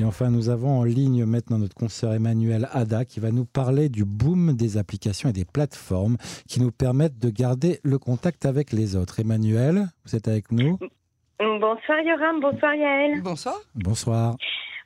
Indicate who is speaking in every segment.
Speaker 1: Et enfin, nous avons en ligne maintenant notre consoeur Emmanuel Ada qui va nous parler du boom des applications et des plateformes qui nous permettent de garder le contact avec les autres. Emmanuel, vous êtes avec nous
Speaker 2: Bonsoir Yoram, bonsoir Yael.
Speaker 3: Bonsoir.
Speaker 1: Bonsoir.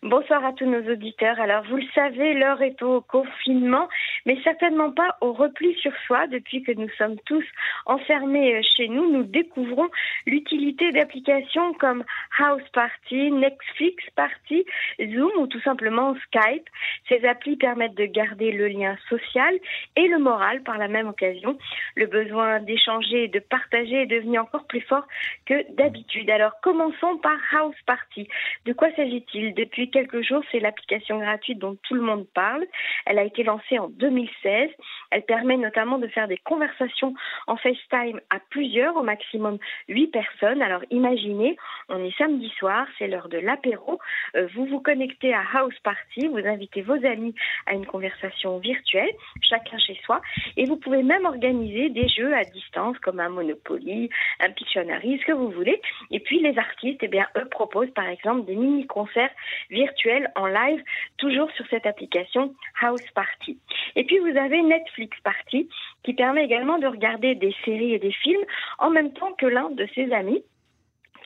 Speaker 2: Bonsoir à tous nos auditeurs. Alors, vous le savez, l'heure est au confinement, mais certainement pas au repli sur soi. Depuis que nous sommes tous enfermés euh, chez nous, nous découvrons l'utilité d'applications comme House Party, Netflix Party, Zoom ou tout simplement Skype. Ces applis permettent de garder le lien social et le moral par la même occasion. Le besoin d'échanger et de partager est devenu encore plus fort que d'habitude. Alors, commençons par House Party. De quoi s'agit-il? Depuis quelques jours, c'est l'application gratuite dont tout le monde parle. Elle a été lancée en 2016. Elle permet notamment de faire des conversations en FaceTime à plusieurs, au maximum 8 personnes. Alors imaginez, on est samedi soir, c'est l'heure de l'apéro. Euh, vous vous connectez à House Party, vous invitez vos amis à une conversation virtuelle, chacun chez soi, et vous pouvez même organiser des jeux à distance comme un Monopoly, un Pictionary, ce que vous voulez. Et puis les artistes, eh bien, eux proposent par exemple des mini-concerts virtuels virtuel en live, toujours sur cette application House Party. Puis vous avez Netflix Party, qui permet également de regarder des séries et des films en même temps que l'un de ses amis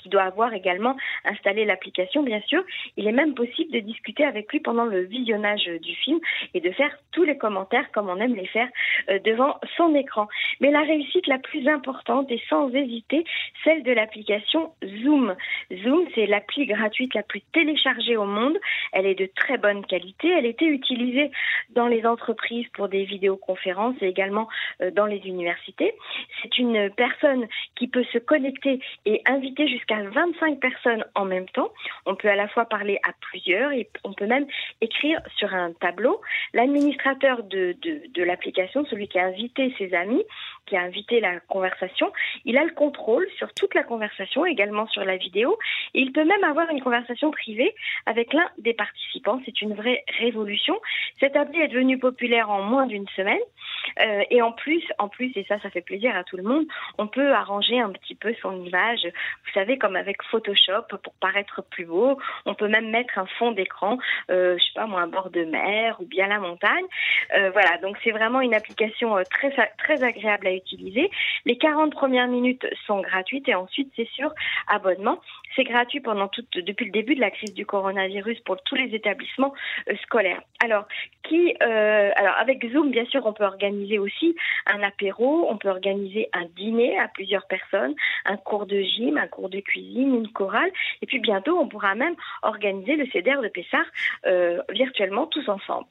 Speaker 2: qui doit avoir également installé l'application, bien sûr. Il est même possible de discuter avec lui pendant le visionnage du film et de faire tous les commentaires comme on aime les faire euh, devant son écran. Mais la réussite la plus importante est sans hésiter celle de l'application Zoom. Zoom, c'est l'appli gratuite la plus téléchargée au monde. Elle est de très bonne qualité. Elle était utilisée dans les entreprises pour des vidéoconférences et également euh, dans les universités. C'est une personne qui peut se connecter et inviter jusqu'à 25 personnes en même temps. On peut à la fois parler à plusieurs et on peut même écrire sur un tableau. L'administrateur de, de, l'application, celui qui a invité ses amis, qui a invité la conversation, il a le contrôle sur toute la conversation, également sur la vidéo. Et il peut même avoir une conversation privée avec l'un des participants. C'est une vraie révolution. Cette appli est devenue populaire en moins d'une semaine. Euh, et en plus, en plus, et ça, ça fait plaisir à tout le monde, on peut arranger un petit peu son image. Vous savez, comme avec Photoshop pour paraître plus beau. On peut même mettre un fond d'écran, euh, je sais pas moi, un bord de mer ou bien montagne. Euh, voilà, donc c'est vraiment une application euh, très très agréable à utiliser. Les 40 premières minutes sont gratuites et ensuite c'est sur abonnement. C'est gratuit pendant toute, depuis le début de la crise du coronavirus pour tous les établissements euh, scolaires. Alors, qui, euh, alors avec Zoom, bien sûr, on peut organiser aussi un apéro, on peut organiser un dîner à plusieurs personnes, un cours de gym, un cours de cuisine, une chorale, et puis bientôt, on pourra même organiser le CEDER de Pessard euh, virtuellement tous ensemble.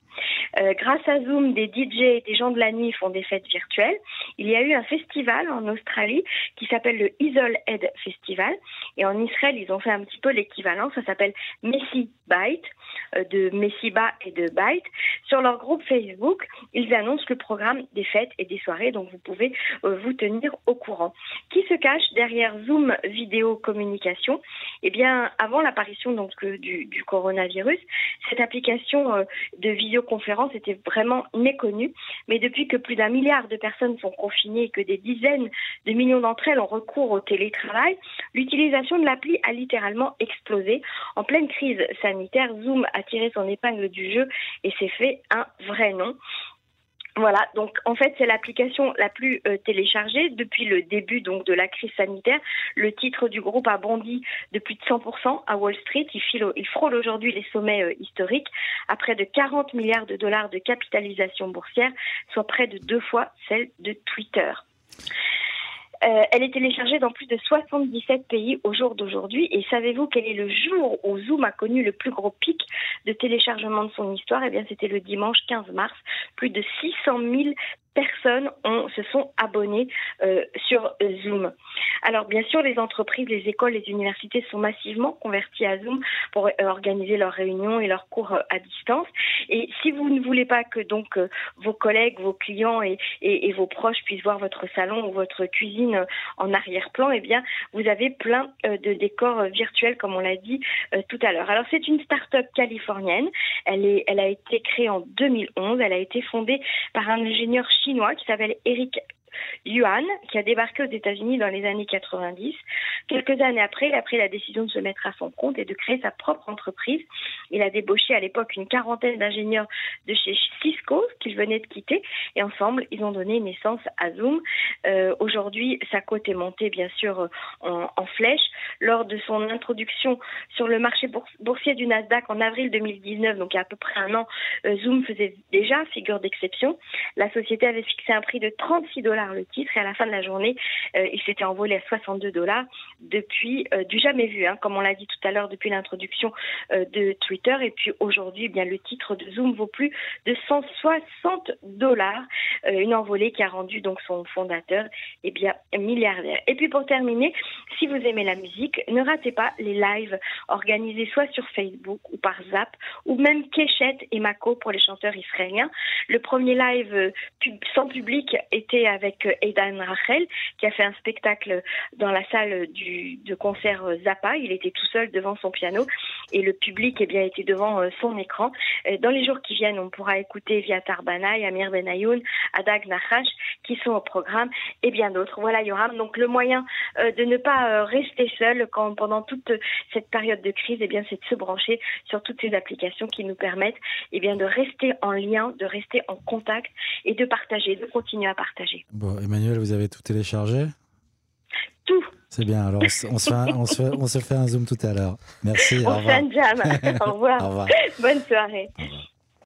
Speaker 2: Grâce à Zoom, des DJ et des gens de la nuit font des fêtes virtuelles. Il y a eu un festival en Australie qui s'appelle le Isol Head Festival, et en Israël, ils ont fait un petit peu l'équivalent. Ça s'appelle Messi Byte, euh, de Messiba et de Byte. Sur leur groupe Facebook, ils annoncent le programme des fêtes et des soirées, donc vous pouvez euh, vous tenir au courant. Qui se cache derrière Zoom Vidéo Communication? Eh bien, avant l'apparition donc euh, du, coronavirus, cette application de visioconférence était vraiment méconnue. Mais depuis que plus d'un milliard de personnes sont confinées et que des dizaines de millions d'entre elles ont recours au télétravail, l'utilisation de l'appli a littéralement explosé. En pleine crise sanitaire, Zoom a tiré son épingle du jeu et s'est fait un vrai nom. Voilà, donc en fait c'est l'application la plus euh, téléchargée depuis le début de la crise sanitaire. Le titre du groupe a bondi de plus de 100% à Wall Street. Il, il frôle aujourd'hui les sommets euh, historiques à près de 40 milliards de dollars de capitalisation boursière, soit près de deux fois celle de Twitter. Euh, elle est téléchargée dans plus de 77 pays au jour d'aujourd'hui. Et savez-vous quel est le jour où Zoom a connu le plus gros pic de téléchargement de son histoire? Eh bien, c'était le dimanche 15 mars. Plus de 600 000 personnes se sont abonnées euh, sur Zoom. Alors bien sûr, les entreprises, les écoles, les universités sont massivement converties à Zoom pour euh, organiser leurs réunions et leurs cours euh, à distance. Et si vous ne voulez pas que donc vos collègues, vos clients et, vos proches puissent voir votre salon ou votre cuisine en arrière-plan, eh bien vous avez plein de décors virtuels comme on l'a dit tout à l'heure. Alors c'est une start-up californienne. Elle elle a été créée en 2011. Elle a été fondée par un ingénieur chinois qui s'appelle Eric Yuan, qui a débarqué aux États-Unis dans les années 90. Quelques années après, il a pris la décision de se mettre à son compte et de créer sa propre entreprise. Il a débauché à l'époque une quarantaine d'ingénieurs de chez Cisco qu'il venait de quitter et ensemble, ils ont donné naissance à Zoom. Euh, aujourd'hui, sa cote est montée bien sûr en, en, flèche. Lors de son introduction sur le marché boursier du Nasdaq en avril 2019, donc il y a à peu près un an, euh, Zoom faisait déjà figure d'exception. La société avait fixé un prix de 36 dollars le titre et à la fin de la journée, euh, il s'était envolé à 62 dollars depuis euh, du jamais vu, hein, comme on l'a dit tout à l'heure depuis l'introduction de Twitter. Et puis aujourd'hui, eh bien le titre de Zoom vaut plus de 160 dollars, une envolée qui a rendu donc son fondateur eh bien milliardaire. Et puis pour terminer, si vous aimez la musique, ne ratez pas les lives organisés soit sur Facebook ou par Zap ou même Keshet et Mako pour les chanteurs israéliens. Le premier live euh, sans public était avec euh, Aidan Rachel, qui a fait un spectacle dans la salle du, de concert euh, Zappa. Il était tout seul devant son piano et le public eh bien, était devant son écran. Dans les jours qui viennent, on pourra écouter Viatar Banaï, Amir Benayoun, Adag Nahash, qui sont au programme, et bien d'autres. Voilà, Yoram. Donc le moyen de ne pas rester seul quand, pendant toute cette période de crise, eh bien, c'est de se brancher sur toutes ces applications qui nous permettent eh bien, de rester en lien, de rester en contact et de partager, de continuer à partager.
Speaker 1: Bon, Emmanuel, vous avez tout téléchargé?
Speaker 2: Tout.
Speaker 1: C'est bien, alors on se, fait un, on, se on se fait un zoom tout à l'heure. Merci.
Speaker 2: On
Speaker 1: au revoir.
Speaker 2: fait un jam. au revoir.
Speaker 1: au revoir.
Speaker 2: Bonne soirée.
Speaker 1: Au revoir.